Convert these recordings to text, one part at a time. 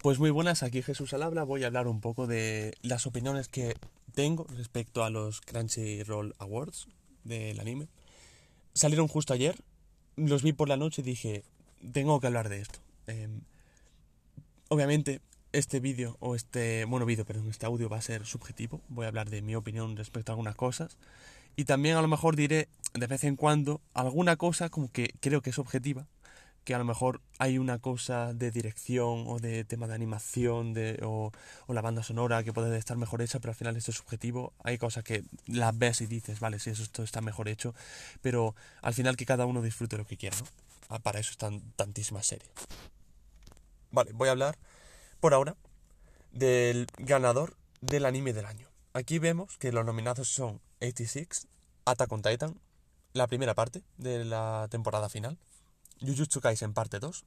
Pues muy buenas, aquí Jesús al habla. Voy a hablar un poco de las opiniones que tengo respecto a los Crunchyroll Awards del anime. Salieron justo ayer, los vi por la noche y dije, tengo que hablar de esto. Em, obviamente, este vídeo, o este, bueno, vídeo, pero este audio va a ser subjetivo. Voy a hablar de mi opinión respecto a algunas cosas. Y también a lo mejor diré de vez en cuando alguna cosa como que creo que es objetiva, que a lo mejor hay una cosa de dirección o de tema de animación de, o, la banda sonora que puede estar mejor hecha, pero al final esto es subjetivo. Hay cosas que las ves y dices, vale, sí, eso esto está mejor hecho, pero al final que cada uno disfrute lo que quiera, ¿no? Ah, para eso están tantísimas series. Vale, voy a hablar por ahora del ganador del anime del año. Aquí vemos que los nominados son 86, Attack on Titan, la primera parte de la temporada final, Jujutsu Kaisen parte 2,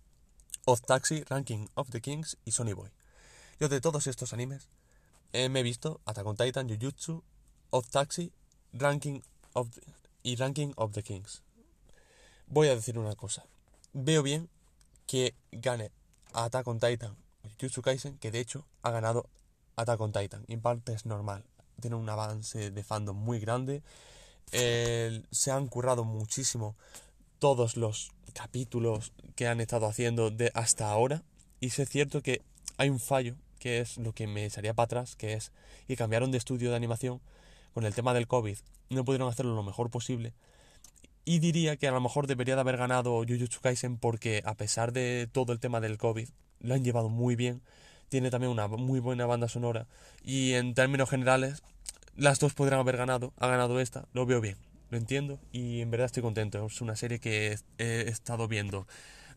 Of Taxi, Ranking of the Kings y Sony Boy. Yo de todos estos animes eh, me he visto Attack on Titan, Jujutsu, Of Taxi, Ranking of y Ranking of the Kings. Voy a decir una cosa. Veo bien que gane Attack on Titan Jujutsu Kaisen, que de hecho ha ganado Attack on Titan. Y en parte es normal. Tiene un avance de fandom muy grande. se han currado muchísimo todos los capítulos que han estado haciendo de hasta ahora. Y es cierto que hay un fallo, que es lo que me echaría para atrás, que es y cambiaron de estudio de animación con el tema del COVID. No pudieron hacerlo lo mejor posible. Y diría que a lo mejor debería de haber ganado Jujutsu Kaisen porque a pesar de todo el tema del COVID, lo han llevado muy bien. Tiene también una muy buena banda sonora. Y en términos generales, las dos podrían haber ganado. Ha ganado esta, lo veo bien lo entiendo y en verdad estoy contento. Es una serie que he estado viendo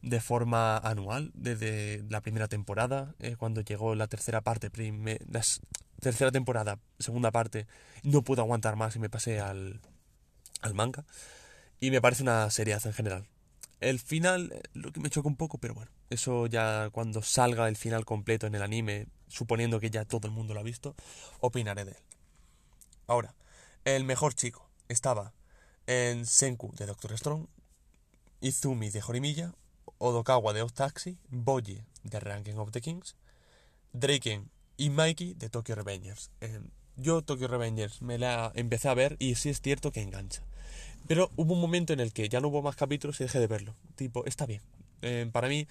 de forma anual desde la primera temporada, eh, cuando llegó la tercera parte, la tercera temporada, segunda parte, no pude aguantar más y me pasé al, al manga. Y me parece una serie en general. El final, eh, lo que me choca un poco, pero bueno, eso ya cuando salga el final completo en el anime, suponiendo que ya todo el mundo lo ha visto, opinaré de él. Ahora, el mejor chico estaba en Senku de Doctor Strong, Izumi de Jorimilla, Odokawa de Off Taxi, Boji de Ranking of the Kings, Draken y Mikey de Tokyo Revengers. Eh, yo Tokyo Revengers me la empecé a ver y sí es cierto que engancha. Pero hubo un momento en el que ya no hubo más capítulos y dejé de verlo. Tipo, está bien. Eh, para mí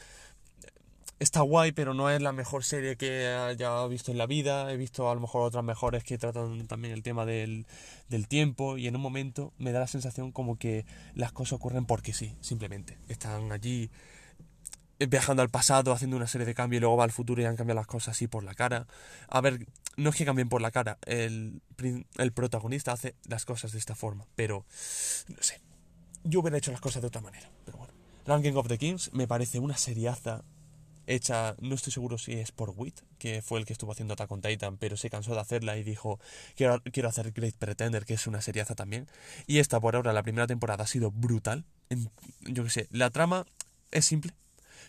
está guay, pero no es la mejor serie que haya visto en la vida. He visto a lo mejor otras mejores que tratan también el tema del, del, tiempo y en un momento me da la sensación como que las cosas ocurren porque sí, simplemente. Están allí viajando al pasado, haciendo una serie de cambios y luego va al futuro y han cambiado las cosas así por la cara. A ver, no es que cambien por la cara, el, el protagonista hace las cosas de esta forma, pero no sé. Yo hubiera hecho las cosas de otra manera, pero bueno. Ranking of the Kings me parece una seriaza hecha, no estoy seguro si es por Wit, que fue el que estuvo haciendo Attack on Titan, pero se cansó de hacerla y dijo, quiero, quiero hacer Great Pretender, que es una seriaza también. Y esta, por ahora, la primera temporada ha sido brutal. yo qué sé, la trama es simple,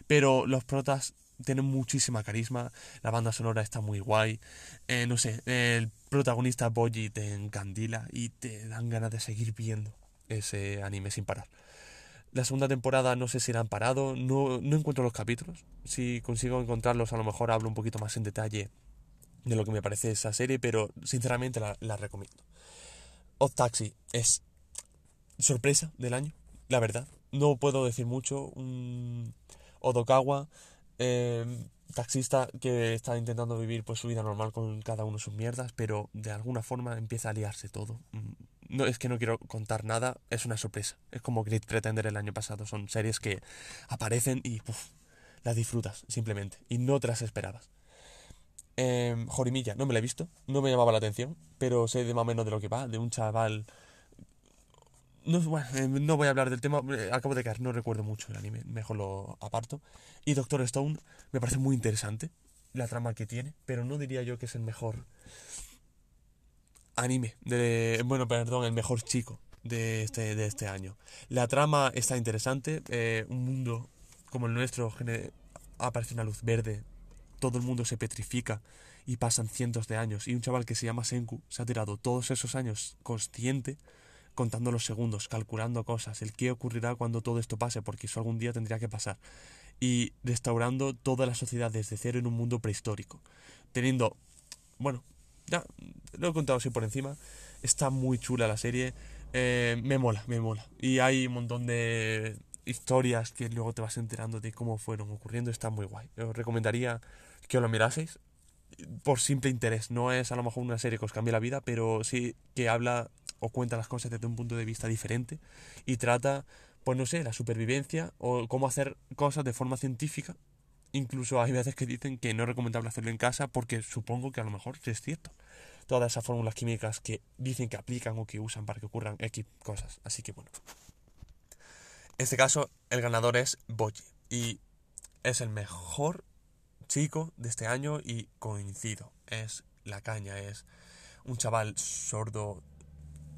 pero los protas tienen muchísima carisma, la banda sonora está muy guay, eh, no sé, el protagonista Boji te encandila y te dan ganas de seguir viendo ese anime sin parar. La segunda temporada no sé si la han parado, no, no encuentro los capítulos. Si consigo encontrarlos, a lo mejor hablo un poquito más en detalle de lo que me parece esa serie, pero sinceramente la, recomiendo. Odd Taxi es sorpresa del año, la verdad. No puedo decir mucho. Un Odokawa, eh, taxista que está intentando vivir pues su vida normal con cada uno sus mierdas, pero de alguna forma empieza a liarse todo. No es que no quiero contar nada, es una sorpresa. Es como Great Pretender el año pasado. Son series que aparecen y las disfrutas simplemente. Y no te las esperabas. Eh, Jorimilla, no me la he visto, no me llamaba la atención, pero sé de más o menos de lo que va, de un chaval... No, bueno, em, no voy a hablar del tema, eh, acabo de caer, no recuerdo mucho el anime, mejor lo aparto. Y Doctor Stone me parece muy interesante la trama que tiene, pero no diría yo que es el mejor anime, de, bueno, perdón, el mejor chico de este, de este año. La trama está interesante, eh, un mundo como el nuestro aparece una luz verde, todo el mundo se petrifica y pasan cientos de años y un chaval que se llama Senku se ha tirado todos esos años consciente contando los segundos, calculando cosas, el qué ocurrirá cuando todo esto pase, porque eso algún día tendría que pasar. y restaurando toda la sociedad desde cero en un mundo prehistórico. Teniendo, bueno, ya lo he contado así por encima, está muy chula la serie, eh, me mola, me mola. Y hay un montón de historias que luego te vas enterando de cómo fueron ocurriendo, está muy guay. Os recomendaría que os lo miraseis por simple interés. No es a lo mejor una serie que os cambie la vida, pero sí que habla o cuenta las cosas desde un punto de vista diferente y trata, pues no sé, la supervivencia o cómo hacer cosas de forma científica. Incluso hay veces que dicen que no es recomendable hacerlo en casa porque supongo que a lo mejor es cierto. Todas esas fórmulas químicas que dicen que aplican o que usan para que ocurran X cosas. Así que bueno. En este caso, el ganador es Boji. Y es el mejor chico de este año y coincido. Es la caña, es un chaval sordo,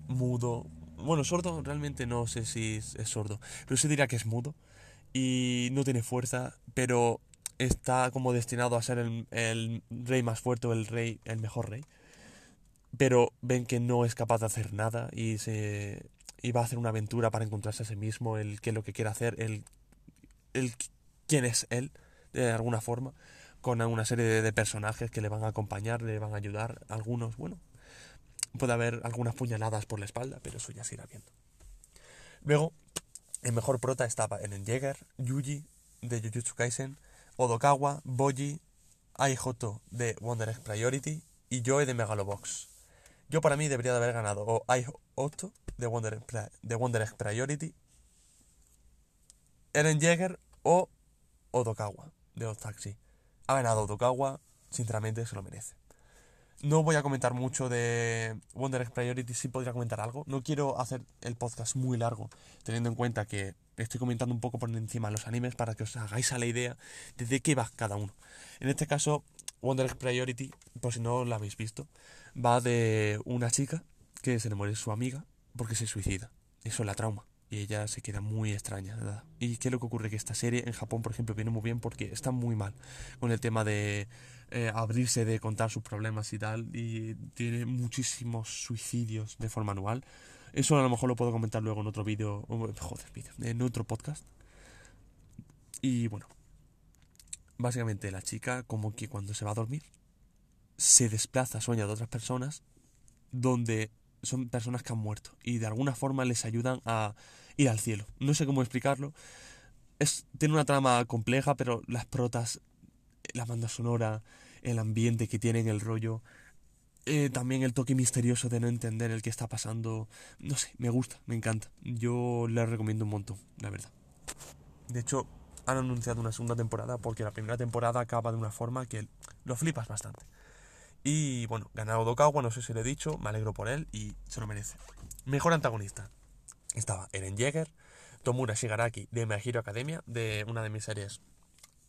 mudo. Bueno, sordo realmente no sé si es, sordo, pero sí diría que es mudo y no tiene fuerza, pero está como destinado a ser el, el rey más fuerte o el rey, el mejor rey. Pero ven que no es capaz de hacer nada y se y va a hacer una aventura para encontrarse a sí mismo, el que lo que quiere hacer, el, el quién es él, de alguna forma, con una serie de, personajes que le van a acompañar, le van a ayudar, algunos, bueno, puede haber algunas puñaladas por la espalda, pero eso ya se irá viendo. Luego, el mejor prota estaba en Jäger, Yuji de Jujutsu Kaisen, Odokawa, Boji, Aihoto de Wonder Egg Priority y Joe de Megalobox. Yo para mí debería de haber ganado o Aihoto de Wonder, de Wonder Egg Priority, Eren Jäger o Odokawa de Otaxi. Ha ganado Odokawa, sinceramente se lo merece. No voy a comentar mucho de Wonder Egg Priority, sí podría comentar algo. No quiero hacer el podcast muy largo, teniendo en cuenta que estoy comentando un poco por encima los animes para que os hagáis a la idea de de qué va cada uno. En este caso, Wonder Egg Priority, por si no lo habéis visto, va de una chica que se le muere su amiga porque se suicida. Eso la trauma. Y ella se queda muy extraña. ¿verdad? ¿Y qué es lo que ocurre? Que esta serie en Japón, por ejemplo, viene muy bien porque está muy mal con el tema de eh, abrirse, de contar sus problemas y tal. Y tiene muchísimos suicidios de forma anual. Eso a lo mejor lo puedo comentar luego en otro vídeo. En otro podcast. Y bueno. Básicamente la chica como que cuando se va a dormir se desplaza, sueña de otras personas donde son personas que han muerto y de alguna forma les ayudan a ir al cielo. No sé cómo explicarlo. Es, tiene una trama compleja, pero las protas, la banda sonora, el ambiente que tienen, el rollo, eh, también el toque misterioso de no entender el que está pasando, no sé, me gusta, me encanta. Yo le recomiendo un montón, la verdad. De hecho, han anunciado una segunda temporada porque la primera temporada acaba de una forma que lo flipas bastante. Y bueno, ganado Dokawa, no sé si lo he dicho, me alegro por él y se lo merece. Mejor antagonista. Estaba Eren Jäger, Tomura Shigaraki de My Hero Academia, de una de mis series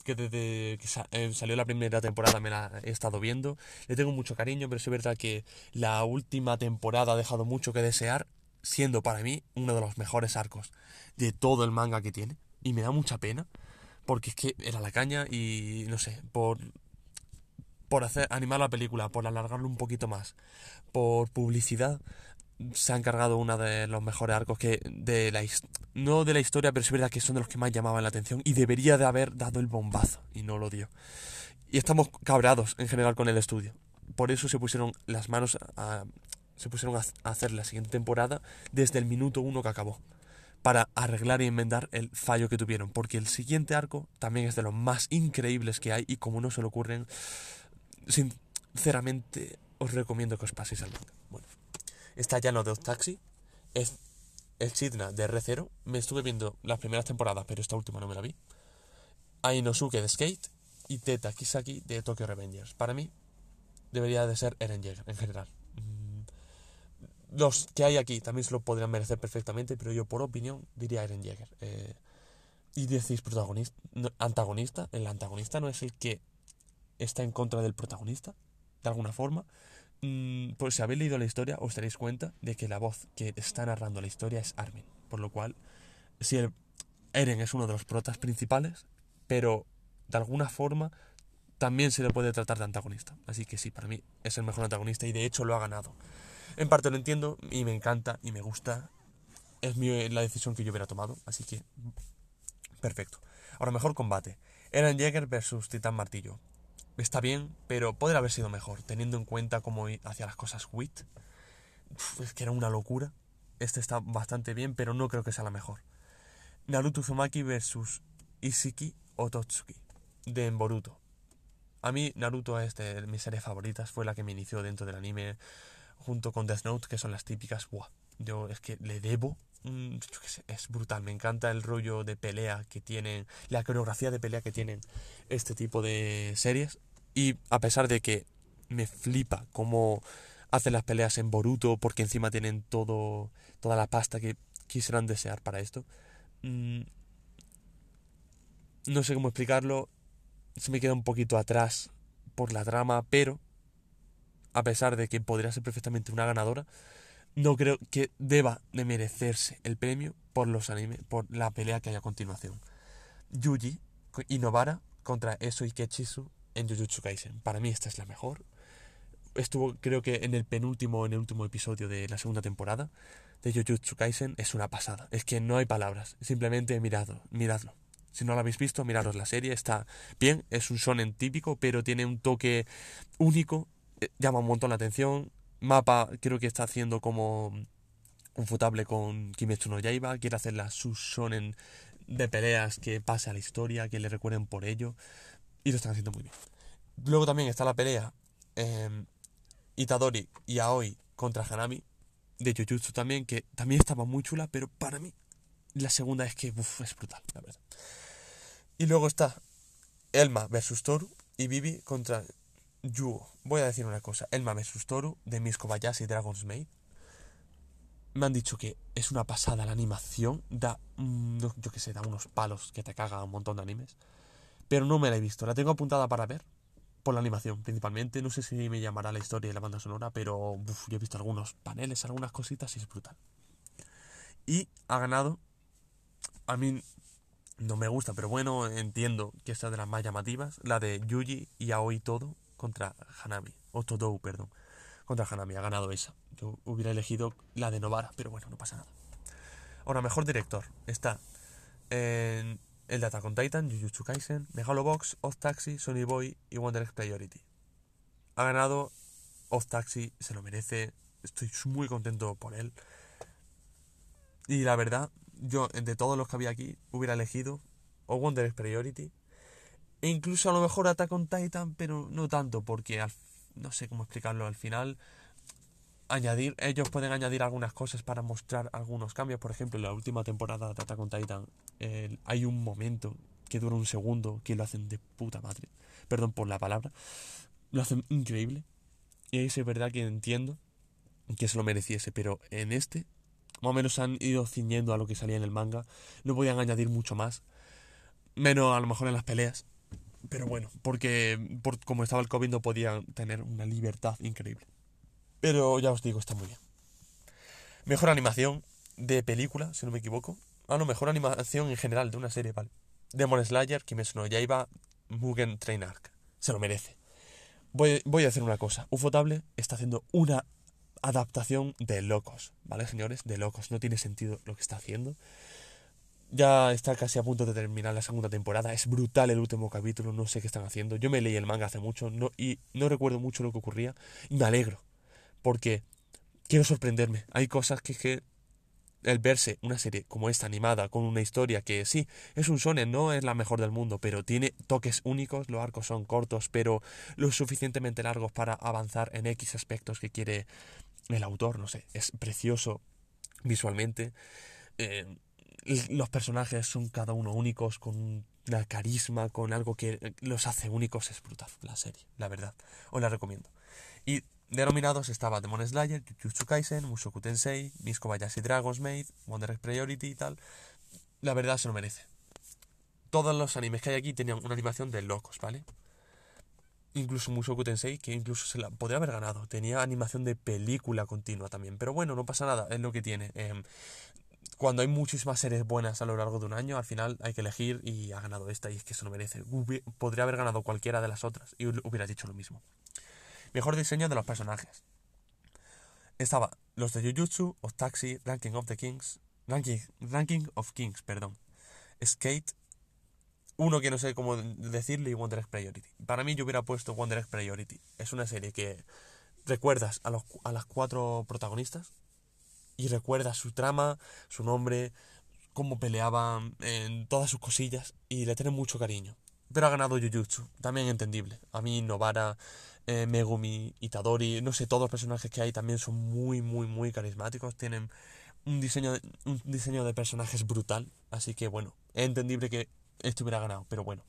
que desde que eh, salió la primera temporada me la he estado viendo. Le tengo mucho cariño, pero es verdad que la última temporada ha dejado mucho que desear, siendo para mí uno de los mejores arcos de todo el manga que tiene. Y me da mucha pena, porque es que era la caña y no sé, por por hacer, animar la película, por alargarlo un poquito más, por publicidad, se ha encargado uno de los mejores arcos que de la no de la historia, pero es verdad que son de los que más llamaban la atención y debería de haber dado el bombazo y no lo dio. Y estamos cabreados en general con el estudio. Por eso se pusieron las manos a, se pusieron a hacer la siguiente temporada desde el minuto uno que acabó para arreglar y enmendar el fallo que tuvieron, porque el siguiente arco también es de los más increíbles que hay y como no se le ocurren sinceramente os recomiendo que os paséis al manga. Bueno, está ya lo de Taxi, es el Chidna de R0. Me estuve viendo las primeras temporadas, pero esta última no me la vi. Ainosuke de Skate y Teta Kisaki de Tokyo Revengers. Para mí, debería de ser Eren Jaeger en general. Mm, los que hay aquí también se lo podrían merecer perfectamente, pero yo por opinión diría Eren Jaeger. Eh, y decís protagonista, antagonista. El antagonista no es el que está en contra del protagonista, de alguna forma. Mm, pues si habéis leído la historia, os daréis cuenta de que la voz que está narrando la historia es Armin. Por lo cual, si el, Eren es uno de los protas principales, pero de alguna forma también se le puede tratar de antagonista. Así que sí, para mí es el mejor antagonista y de hecho lo ha ganado. En parte lo entiendo y me encanta y me gusta. Es mi, la decisión que yo hubiera tomado, así que perfecto. Ahora, mejor combate. Eren Jäger versus Titán Martillo. Está bien, pero podría haber sido mejor, teniendo en cuenta cómo hacía las cosas Wit. Es que era una locura. Este está bastante bien, pero no creo que sea la mejor. Naruto Uzumaki versus Isiki Ototsuki de Boruto. A mí Naruto es de mis series favoritas, fue la que me inició dentro del anime junto con Death Note, que son las típicas. Buah, yo es que le debo es brutal, me encanta el rollo de pelea que tienen, la coreografía de pelea que tienen este tipo de series. Y a pesar de que me flipa cómo hacen las peleas en Boruto, porque encima tienen todo, toda la pasta que quisieran desear para esto. Mm, no sé cómo explicarlo, se me queda un poquito atrás por la trama, pero a pesar de que podría ser perfectamente una ganadora, no creo que deba de merecerse el premio por los animes, por la pelea que hay a continuación. Yuji y Novara contra Eso y Kechisu en Jujutsu Kaisen. Para mí esta es la mejor. Estuvo creo que en el penúltimo, en el último episodio de la segunda temporada de Jujutsu Kaisen. Es una pasada. Es que no hay palabras. Simplemente miradlo, miradlo. Si no lo habéis visto, miraros la serie. Está bien, es un shonen típico, pero tiene un toque único. Eh, llama un montón la atención Mapa creo que está haciendo como confutable con Kimetsu no Yaiba, quiere hacer la shonen de peleas que pase a la historia, que le recuerden por ello, y lo están haciendo muy bien. Luego también está la pelea eh, Itadori y Aoi contra Hanami, de Jujutsu también, que también estaba muy chula, pero para mí la segunda es que es brutal, la verdad. Y luego está Elma versus Toru y Bibi contra Yugo, voy a decir una cosa. El Mame Toru de Miss Kobayashi Dragon's Maid. Me han dicho que es una pasada la animación. Da, yo qué sé, da unos palos que te caga un montón de animes. Pero no me la he visto. La tengo apuntada para ver. Por la animación, principalmente. No sé si me llamará la historia y la banda sonora. Pero yo he visto algunos paneles, algunas cositas y es brutal. Y ha ganado. A mí no me gusta, pero bueno, entiendo que esta es de las más llamativas. La de Yuji y Aoi Todo contra Hanami, o Todou, perdón, contra Hanami, ha ganado esa. Yo hubiera elegido la de Novara, pero bueno, no pasa nada. Ahora, mejor director está el de Attack on Titan, Jujutsu Kaisen, Megalobox, Off Taxi, Sony Boy y Wonder Priority. Ha ganado Off Taxi, se lo merece, estoy muy contento por él. Y la verdad, yo de todos los que había aquí hubiera elegido o Wonder Priority e incluso a lo mejor Attack on Titan, pero no tanto, porque no sé cómo explicarlo. Al final, añadir, ellos pueden añadir algunas cosas para mostrar algunos cambios. Por ejemplo, en la última temporada de Attack on Titan hay un momento que dura un segundo que lo hacen de puta madre. Perdón por la palabra. Lo hacen increíble. Y es verdad que entiendo que se lo mereciese, pero en este, más o menos han ido ciñendo a lo que salía en el manga. No podían añadir mucho más. Menos a lo mejor en las peleas. Pero bueno, porque por, como estaba el COVID no podían tener una libertad increíble. Pero ya os digo, está muy bien. Mejor animación de película, si no me equivoco. Ah, no, mejor animación en general de una serie, vale. Demon Slayer, Kimetsu no Yaiba, Mugen Train Arc. Se lo merece. Voy, voy a hacer una cosa. Ufotable está haciendo una adaptación de locos, ¿vale, señores? De locos. No tiene sentido lo que está haciendo. Ya está casi a punto de terminar la segunda temporada. Es brutal el último capítulo, no sé qué están haciendo. Yo me leí el manga hace mucho no, y no recuerdo mucho lo que ocurría. Y me alegro, porque quiero sorprenderme. Hay cosas que, que el verse una serie como esta animada, con una historia que sí, es un shonen, no es la mejor del mundo, pero tiene toques únicos, los arcos son cortos, pero lo suficientemente largos para avanzar en X aspectos que quiere el autor, no sé, es precioso visualmente. Eh, los personajes son cada uno únicos, con una carisma, con algo que los hace únicos. Es brutal la serie, la verdad. Os la recomiendo. Y de nominados estaba Demon Slayer, Jujutsu Kaisen, Mushoku Tensei, Miss Kobayashi Dragon's Maid, Wonder X Priority y tal. La verdad se lo merece. Todos los animes que hay aquí tenían una animación de locos, ¿vale? Incluso Mushoku Tensei, que incluso se la podría haber ganado. Tenía animación de película continua también. Pero bueno, no pasa nada, es lo que tiene. Eh, cuando hay muchísimas series buenas a lo largo de un año, al final hay que elegir y ha ganado esta y es que eso no merece. podría haber ganado cualquiera de las otras y hubiera dicho lo mismo. Mejor diseño de los personajes. Estaba los de Jujutsu, of Taxi, Ranking of the Kings, Ranking, Ranking of Kings, perdón. Skate, uno que no sé cómo decirle y Wonder X Priority. Para mí yo hubiera puesto Wonder X Priority. Es una serie que recuerdas a, los, a las cuatro protagonistas y recuerdas su trama, su nombre, cómo peleaban, en todas sus cosillas y le tienes mucho cariño. Pero ha ganado Jujutsu, también entendible. A mí Novara, eh, Megumi, Itadori, no sé, todos los personajes que hay también son muy, muy, muy carismáticos. Tienen un diseño de, un diseño de personajes brutal. Así que bueno, es entendible que esto hubiera ganado, pero bueno.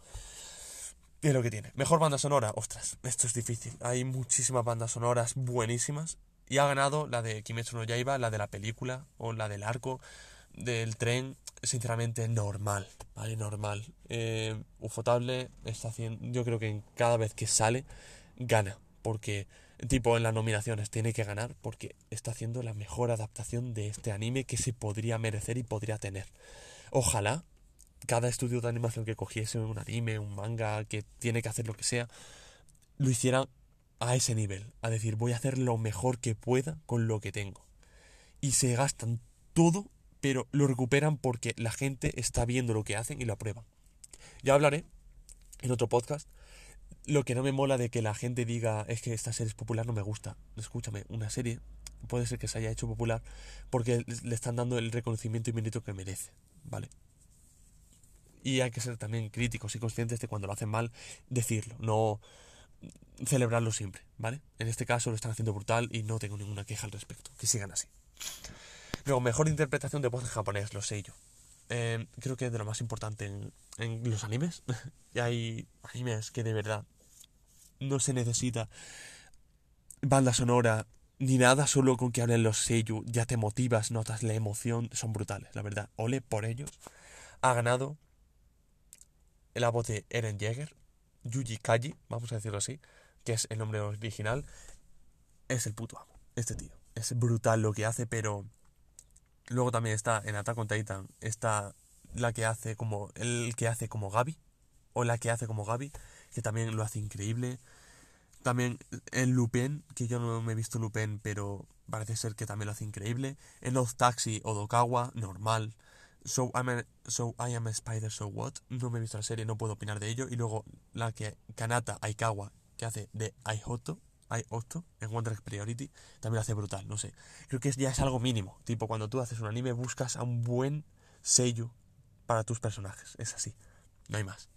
Es lo que tiene. Mejor banda sonora, ostras, esto es difícil. Hay muchísimas bandas sonoras buenísimas. Y ha ganado la de Kimetsu no Yaiba, la de la película o la del arco del tren, sinceramente normal, ¿vale? Normal. Eh, Ufotable está haciendo, yo creo que cada vez que sale, gana. Porque, tipo, en las nominaciones tiene que ganar porque está haciendo la mejor adaptación de este anime que se podría merecer y podría tener. Ojalá cada estudio de animación que cogiese un anime, un manga, que tiene que hacer lo que sea, lo hiciera a ese nivel. A decir, voy a hacer lo mejor que pueda con lo que tengo. Y se gastan todo, pero lo recuperan porque la gente está viendo lo que hacen y lo aprueban. Ya hablaré en otro podcast. Lo que no me mola de que la gente diga es que esta serie es popular no me gusta. Escúchame, una serie puede ser que se haya hecho popular porque le están dando el reconocimiento y mérito que merece, ¿vale? Y hay que ser también críticos y conscientes de cuando lo hacen mal, decirlo, no celebrarlo siempre, ¿vale? En este caso lo están haciendo brutal y no tengo ninguna queja al respecto. Que sigan así. Luego, mejor interpretación de voz en japonés, lo sé yo. Eh, creo que es de lo más importante en los animes. y hay animes que de verdad no se necesita banda sonora ni nada, solo con que hablen los seiyuu ya te motivas, notas la emoción, son brutales, la verdad. Ole por ellos. Ha ganado la voz de Eren Jäger, Yuji Kaji, vamos a decirlo así, que es el nombre original, es el puto amo, este tío. Es brutal lo que hace, pero luego también está en Attack on Titan, está la que hace como, el que hace como Gaby, o la que hace como Gaby, que también lo hace increíble. También en Lupin, que yo no me he visto Lupin, pero parece ser que también lo hace increíble. En Oz Taxi o Dokawa, normal. So, I'm a, so I am a Spider, so what? No me he visto la serie, no puedo opinar de ello. Y luego la que Kanata Aikawa, que hace de Aihoto, Aihoto en Wonder Egg Priority, también lo hace brutal, no sé. Creo que ya es algo mínimo. Tipo, cuando tú haces un anime, buscas a un buen sello para tus personajes. Es así. No hay más.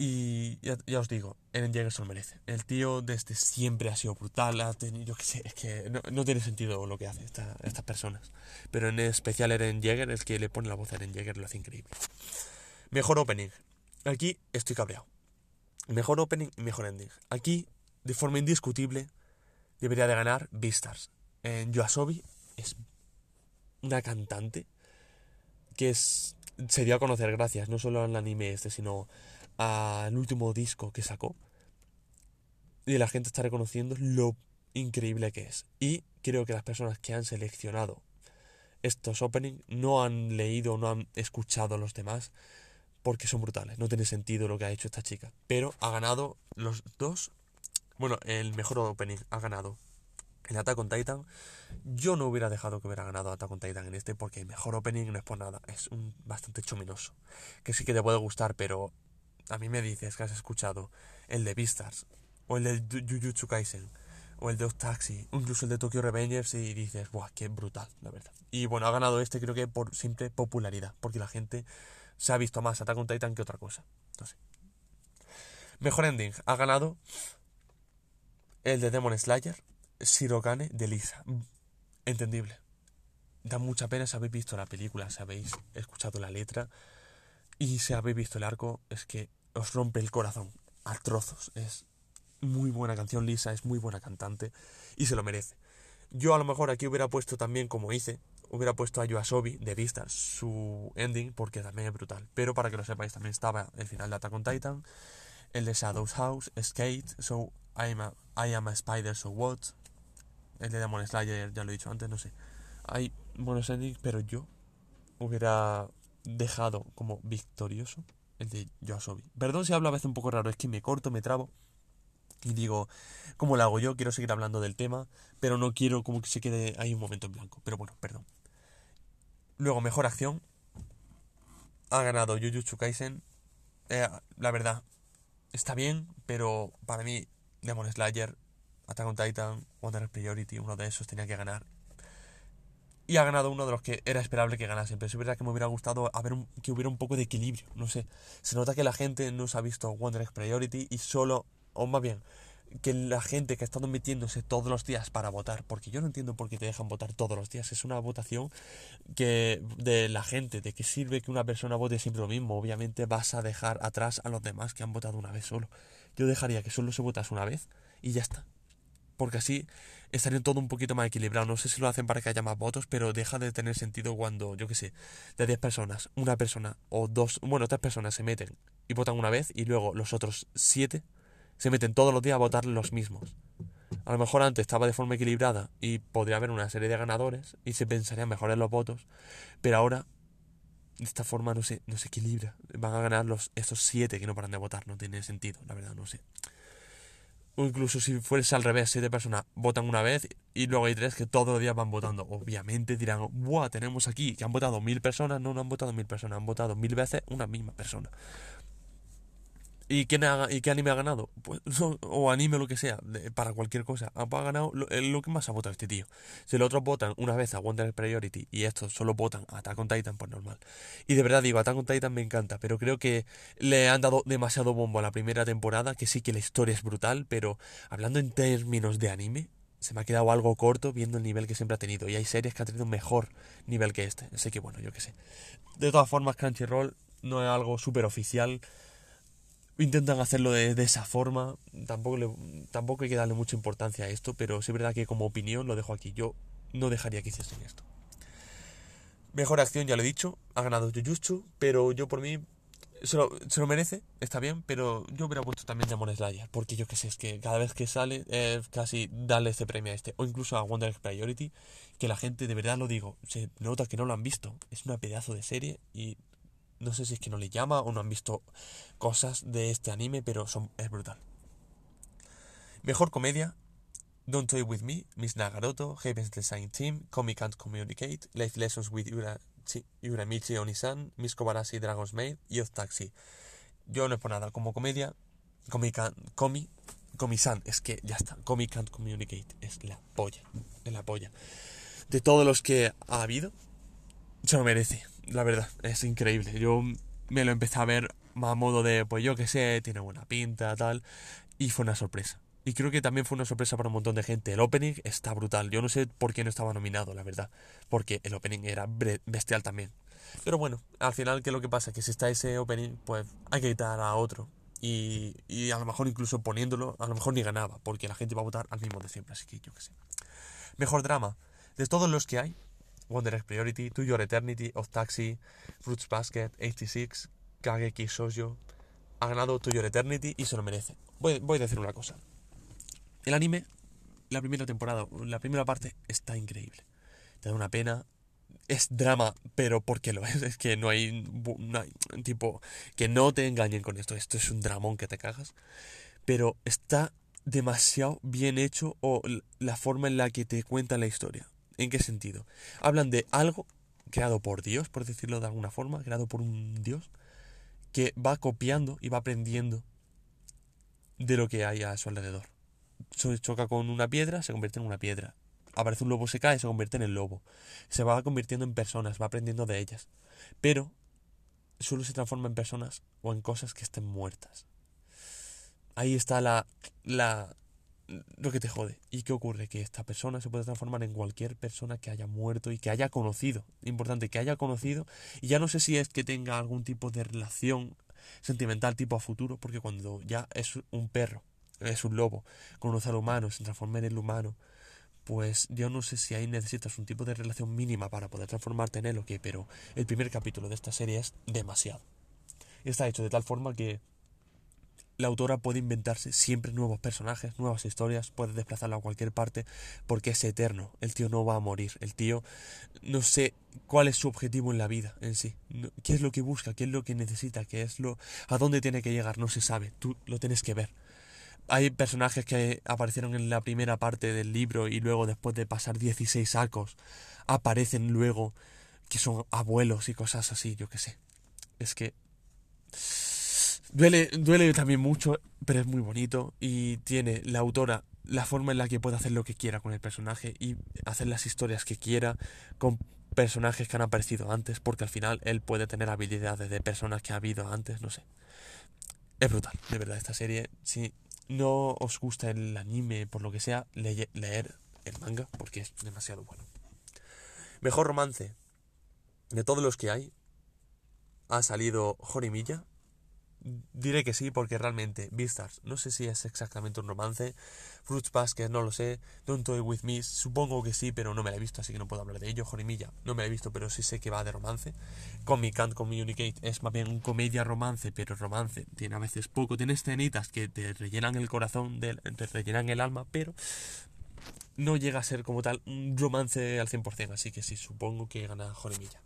Y ya, os digo, Eren Jaeger se lo merece. El tío desde siempre ha sido brutal. Ha yo qué sé, es que no, tiene sentido lo que hace estas personas. Pero en especial Eren Jaeger, el que le pone la voz a Eren Jaeger, lo hace increíble. Mejor opening. Aquí estoy cabreado. Mejor opening y mejor ending. Aquí, de forma indiscutible, debería de ganar Beastars. En Yoasobi es una cantante que es, se dio a conocer gracias no solo al anime este, sino al último disco que sacó. Y la gente está reconociendo lo increíble que es. Y creo que las personas que han seleccionado estos openings no han leído, no han escuchado a los demás porque son brutales. No tiene sentido lo que ha hecho esta chica. Pero ha ganado los dos. Bueno, el mejor opening ha ganado el Attack on Titan. Yo no hubiera dejado que hubiera ganado Attack on Titan en este porque el mejor opening no es por nada. Es un bastante chominoso. Que sí que te puede gustar, pero a mí me dices que has escuchado el de Beastars, o el de Jujutsu Kaisen, o el de Taxi, incluso el de Tokyo Revengers y dices, ¡buah, qué brutal, la verdad! Y bueno, ha ganado este creo que por simple popularidad, porque la gente se ha visto más Attack on Titan que otra cosa. Entonces, mejor ending, ha ganado el de Demon Slayer, Shirokane de Lisa. Entendible. Da mucha pena si habéis visto la película, si habéis escuchado la letra y si habéis visto el arco, es que os rompe el corazón a trozos. Es muy buena canción, Lisa es muy buena cantante y se lo merece. Yo a lo mejor aquí hubiera puesto también, como hice, hubiera puesto a Yoasobi de vista su ending porque también es brutal. Pero para que lo sepáis, también estaba el final de Attack on Titan, el de Shadow's House, Skate, So I am a, I am a Spider, So What, el de Demon Slayer, ya lo he dicho antes, no sé. Hay buenos endings, pero yo hubiera dejado como victorioso el de Yoasobi. Perdón si hablo a veces un poco raro, es que me corto, me trabo y digo, ¿cómo lo hago yo? Quiero seguir hablando del tema, pero no quiero como que se quede ahí un momento en blanco. Pero bueno, perdón. Luego, mejor acción. Ha ganado Jujutsu Kaisen eh, la verdad, está bien, pero para mí, Demon Slayer, Attack on Titan, Wonder Priority, uno de esos tenía que ganar. Y ha ganado uno de los que era esperable que ganase. Pero es verdad que me hubiera gustado haber que hubiera un poco de equilibrio. No sé. Se nota que la gente no se ha visto Wonder Priority y solo, o más bien, que la gente que ha estado metiéndose todos los días para votar, porque yo no entiendo por qué te dejan votar todos los días, es una votación que de la gente, de qué sirve que una persona vote siempre lo mismo, obviamente vas a dejar atrás a los demás que han votado una vez solo. Yo dejaría que solo se votase una vez y ya está. Porque así estaría todo un poquito más equilibrado. No sé si lo hacen para que haya más votos, pero deja de tener sentido cuando, yo qué sé, de 10 personas, una persona o dos, bueno, tres personas se meten y votan una vez y luego los otros 7 se meten todos los días a votar los mismos. A lo mejor antes estaba de forma equilibrada y podría haber una serie de ganadores y se pensarían mejor en los votos, pero ahora de esta forma no se, no se equilibra. Van a ganar los, esos siete que no paran de votar, no tiene sentido, la verdad, no sé. O incluso si fuese al revés, siete personas votan una vez y luego hay tres que todos los días van votando. Obviamente dirán, ¡buah! Tenemos aquí que han votado mil personas. No, no han votado mil personas, han votado mil veces una misma persona. ¿Y, quién ¿Y qué anime ha ganado? Pues, o anime lo que sea, para cualquier cosa. Ha ganado lo, lo, que más ha votado este tío. Si los otros votan una vez a Wonder Priority y estos solo votan a Attack on Titan, pues normal. Y de verdad digo, Attack on Titan me encanta, pero creo que le han dado demasiado bombo a la primera temporada, que sí que la historia es brutal, pero hablando en términos de anime, se me ha quedado algo corto viendo el nivel que siempre ha tenido. Y hay series que han tenido un mejor nivel que este. Así que bueno, yo qué sé. De todas formas, Crunchyroll no es algo súper oficial intentan hacerlo de, esa forma. Tampoco, tampoco hay que darle mucha importancia a esto, pero sí es verdad que como opinión lo dejo aquí. Yo no dejaría que hiciesen esto. Mejor acción, ya lo he dicho, ha ganado Jujutsu, pero yo por mí se lo, se lo merece, está bien, pero yo hubiera puesto también Demon Slayer, porque yo que sé, es que cada vez que sale casi darle este premio a este, o incluso a Wonder Priority, que la gente, de verdad lo digo, se nota que no lo han visto, es una pedazo de serie y no sé si es que no le llama o no han visto cosas de este anime, pero son, es brutal. Mejor comedia. Don't Toy With Me, Miss Nagaroto, Heaven's Design Team, Comic Can't Communicate, Life Lessons with Yura, Michi Onisan, Miss Kobayashi Dragon's Maid y Taxi. Yo no es por nada, como comedia, Comic Comi, Comi-san, es que ya está, Comic Can't Communicate, es la polla, es la polla. De todos los que ha habido, se lo merece la verdad, es increíble. Yo me lo empecé a ver a modo de, pues yo que sé, tiene buena pinta, tal, y fue una sorpresa. Y creo que también fue una sorpresa para un montón de gente. El opening está brutal. Yo no sé por qué no estaba nominado, la verdad. Porque el opening era bestial también. Pero bueno, al final, ¿qué es lo que pasa? Que si está ese opening, pues hay que quitar a otro. Y, y a lo mejor incluso poniéndolo, a lo mejor ni ganaba. Porque la gente va a votar al mismo de siempre. Así que yo que sé. Mejor drama. De todos los que hay, Wonder X Priority, To Your Eternity, Of Taxi, Fruits Basket, 86, Kageki Shoujo. Ha ganado To Your Eternity y se lo merece. Voy, voy a decir una cosa. El anime, la primera temporada, la primera parte está increíble. Te da una pena. Es drama, pero porque lo es. Es que no hay, no hay tipo que no te engañen con esto. Esto es un dramón que te cagas. Pero está demasiado bien hecho o la forma en la que te cuentan la historia. ¿En qué sentido? Hablan de algo creado por Dios, por decirlo de alguna forma, creado por un Dios, que va copiando y va aprendiendo de lo que hay a su alrededor. Se choca con una piedra, se convierte en una piedra. Aparece un lobo, se cae, se convierte en el lobo. Se va convirtiendo en personas, va aprendiendo de ellas. Pero solo se transforma en personas o en cosas que estén muertas. Ahí está la, la, lo que te jode. ¿Y qué ocurre? Que esta persona se puede transformar en cualquier persona que haya muerto y que haya conocido. Importante, que haya conocido. Y ya no sé si es que tenga algún tipo de relación sentimental tipo a futuro, porque cuando ya es un perro, es un lobo, conoce al humano, se transforma en el humano, pues yo no sé si ahí necesitas un tipo de relación mínima para poder transformarte en él o qué, pero el primer capítulo de esta serie es demasiado. Está hecho de tal forma que la autora puede inventarse siempre nuevos personajes, nuevas historias, puede desplazarlo a cualquier parte porque es eterno. El tío no va a morir. El tío no sé cuál es su objetivo en la vida en sí. ¿Qué es lo que busca? ¿Qué es lo que necesita? ¿Qué es lo a dónde tiene que llegar? No se sabe. Tú lo tienes que ver. Hay personajes que aparecieron en la primera parte del libro y luego después de pasar 16 sacos aparecen luego que son abuelos y cosas así, yo qué sé. Es que Duele, duele también mucho, pero es muy bonito y tiene la autora la forma en la que puede hacer lo que quiera con el personaje y hacer las historias que quiera con personajes que han aparecido antes, porque al final él puede tener habilidades de personas que ha habido antes, no sé. Es brutal, de verdad, esta serie. Si no os gusta el anime, por lo que sea, leer el manga, porque es demasiado bueno. Mejor romance. De todos los que hay, ha salido Jorimilla, diré que sí, porque realmente Beastars, no sé si es exactamente un romance. Fruits Basket, no lo sé. Don't Toy With Me, supongo que sí, pero no me la he visto, así que no puedo hablar de ello. Jorimilla, no me la he visto, pero sí sé que va de romance. Comic Can't Communicate es más bien un comedia romance, pero romance tiene a veces poco. Tiene escenitas que te rellenan el corazón, te rellenan el alma, pero no llega a ser como tal un romance al 100%, así que sí, supongo que gana Jorimilla.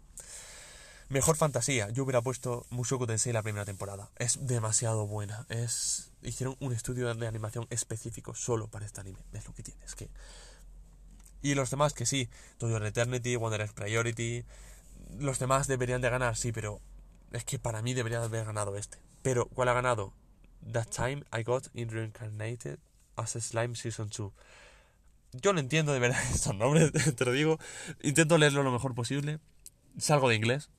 Mejor fantasía. Yo hubiera puesto Mushoku Tensei la primera temporada. Es demasiado buena. Es hicieron un estudio de animación específico solo para este anime. Es lo que tienes que y los demás que sí, Todo Eternity, Wonder Priority, los demás deberían de ganar, sí, pero es que para mí debería de haber ganado este. Pero ¿cuál ha ganado? That Time I Got in Reincarnated as a Slime Season 2. Yo no entiendo de verdad estos nombres, te lo digo. Intento leerlo lo mejor posible. Salgo de inglés,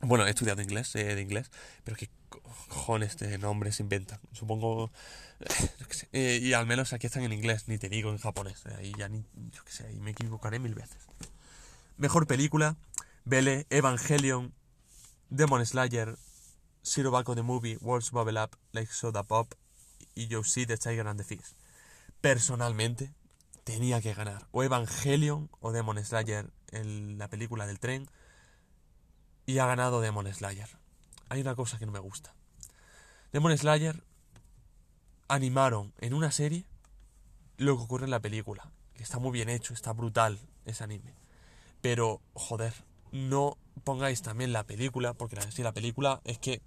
bueno, he estudiado inglés, sé de inglés, pero qué cojones de nombres se inventan. Supongo. Eh, y al menos aquí están en inglés, ni te digo en japonés. Eh, ahí ya ni. Yo qué sé, ahí me equivocaré mil veces. Mejor película: Belle, Evangelion, Demon Slayer, Zero Baco the Movie, World's Bubble Up, Like Soda Pop y You See the Tiger and the Fish. Personalmente, tenía que ganar o Evangelion o Demon Slayer en la película del tren y ha ganado Demon Slayer. Hay una cosa que no me gusta. Demon Slayer animaron en una serie lo que ocurre en la película. Que está muy bien hecho, está brutal ese anime. Pero, joder, no pongáis también la película, porque la, la película es que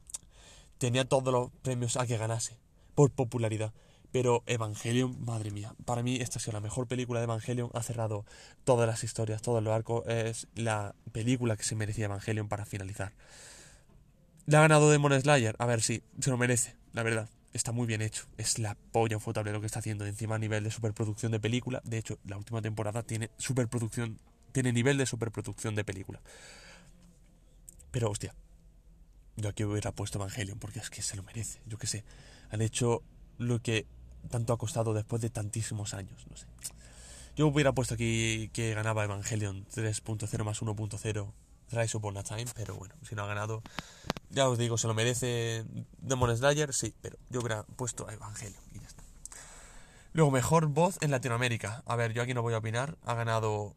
tenía todos los premios a que ganase, por popularidad. Pero Evangelion, madre mía, para mí esta ha sido la mejor película de Evangelion. Ha cerrado todas las historias, todo el arco. Es la película que se merecía Evangelion para finalizar. ¿Le ha ganado Demon Slayer? A ver, sí, se lo merece, la verdad. Está muy bien hecho. Es la polla infotable lo que está haciendo. Encima a nivel de superproducción de película. De hecho, la última temporada tiene superproducción. Tiene nivel de superproducción de película. Pero hostia. Yo aquí hubiera puesto Evangelion porque es que se lo merece. Yo qué sé. Han hecho lo que tanto ha costado después de tantísimos años, no sé. Yo hubiera puesto aquí que ganaba Evangelion 3.0 más 1.0 Rise Upon a Time, pero bueno, si no ha ganado, ya os digo, se lo merece Demon Slayer, sí, pero yo hubiera puesto a Evangelion y ya está. Luego, mejor voz en Latinoamérica. A ver, yo aquí no voy a opinar. Ha ganado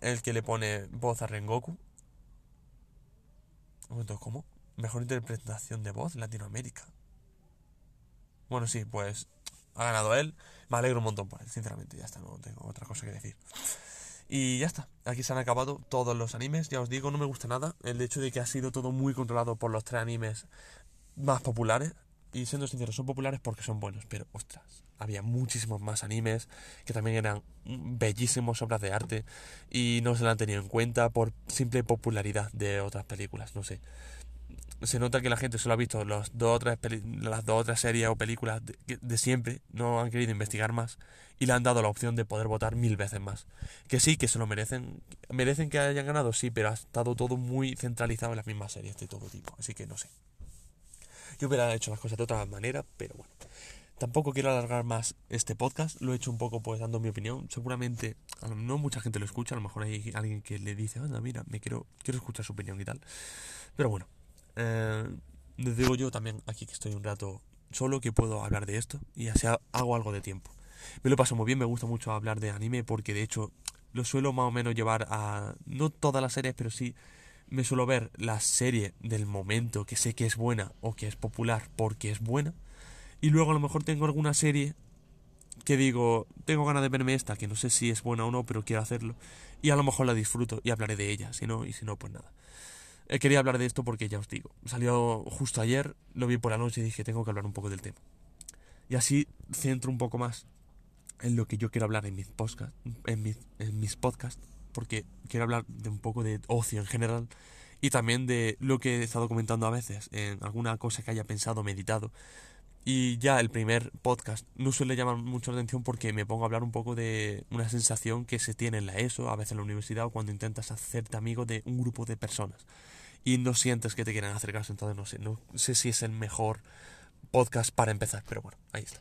el que le pone voz a Rengoku. ¿Cómo? Mejor interpretación de voz Latinoamérica. Bueno, sí, pues ha ganado él. Me alegro un montón por él, sinceramente, ya está, no tengo otra cosa que decir. Y ya está, aquí se han acabado todos los animes, ya os digo, no me gusta nada el hecho de que ha sido todo muy controlado por los tres animes más populares. Y siendo sincero, son populares porque son buenos, pero ostras, había muchísimos más animes que también eran bellísimos obras de arte y no se la han tenido en cuenta por simple popularidad de otras películas, no sé se nota que la gente solo ha visto las dos otras, las dos otras series o películas de, siempre, no han querido investigar más y le han dado la opción de poder votar mil veces más. Que sí, que se lo merecen. ¿Merecen que hayan ganado? Sí, pero ha estado todo muy centralizado en las mismas series de todo tipo, así que no sé. Yo hubiera hecho las cosas de otra manera, pero bueno. Tampoco quiero alargar más este podcast, lo he hecho un poco pues dando mi opinión. Seguramente no mucha gente lo escucha, a lo mejor hay alguien que le dice, anda, mira, me quiero, quiero escuchar su opinión y tal. Pero bueno, eh, digo yo también aquí que estoy un rato solo que puedo hablar de esto y así hago algo de tiempo. Me lo paso muy bien, me gusta mucho hablar de anime porque de hecho lo suelo más o menos llevar a no todas las series, pero sí me suelo ver la serie del momento que sé que es buena o que es popular porque es buena y luego a lo mejor tengo alguna serie que digo, tengo ganas de verme esta, que no sé si es buena o no, pero quiero hacerlo y a lo mejor la disfruto y hablaré de ella, si no y si no pues nada. Eh, quería hablar de esto porque ya os digo, salió justo ayer, lo vi por la noche y dije, tengo que hablar un poco del tema. Y así centro un poco más en lo que yo quiero hablar en mis podcasts, en mis, podcasts porque quiero hablar de un poco de ocio en general y también de lo que he estado comentando a veces, en alguna cosa que haya pensado, meditado. Y ya el primer podcast no suele llamar mucho la atención porque me pongo a hablar un poco de una sensación que se tiene en la ESO, a veces en la universidad, o cuando intentas hacerte amigo de un grupo de personas y no sientes que te quieran acercarse, entonces no sé, no sé si es el mejor podcast para empezar, pero bueno, ahí está.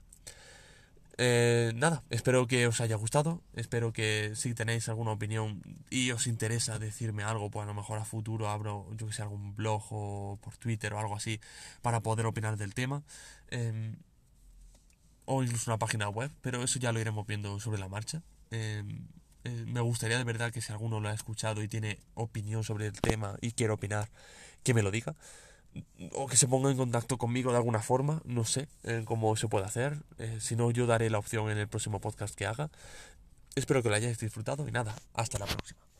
Eh, nada, espero que os haya gustado. Espero que si tenéis alguna opinión y os interesa decirme algo, pues a lo mejor a futuro abro, yo que sé, algún blog o por Twitter o algo así para poder opinar del tema. Em, o incluso una página web, pero eso ya lo iremos viendo sobre la marcha. Em, eh, me gustaría de verdad que si alguno lo ha escuchado y tiene opinión sobre el tema y quiere opinar, que me lo diga o que se ponga en contacto conmigo de alguna forma, no sé eh, cómo se puede hacer, eh, si no yo daré la opción en el próximo podcast que haga. Espero que lo hayáis disfrutado y nada, hasta la próxima.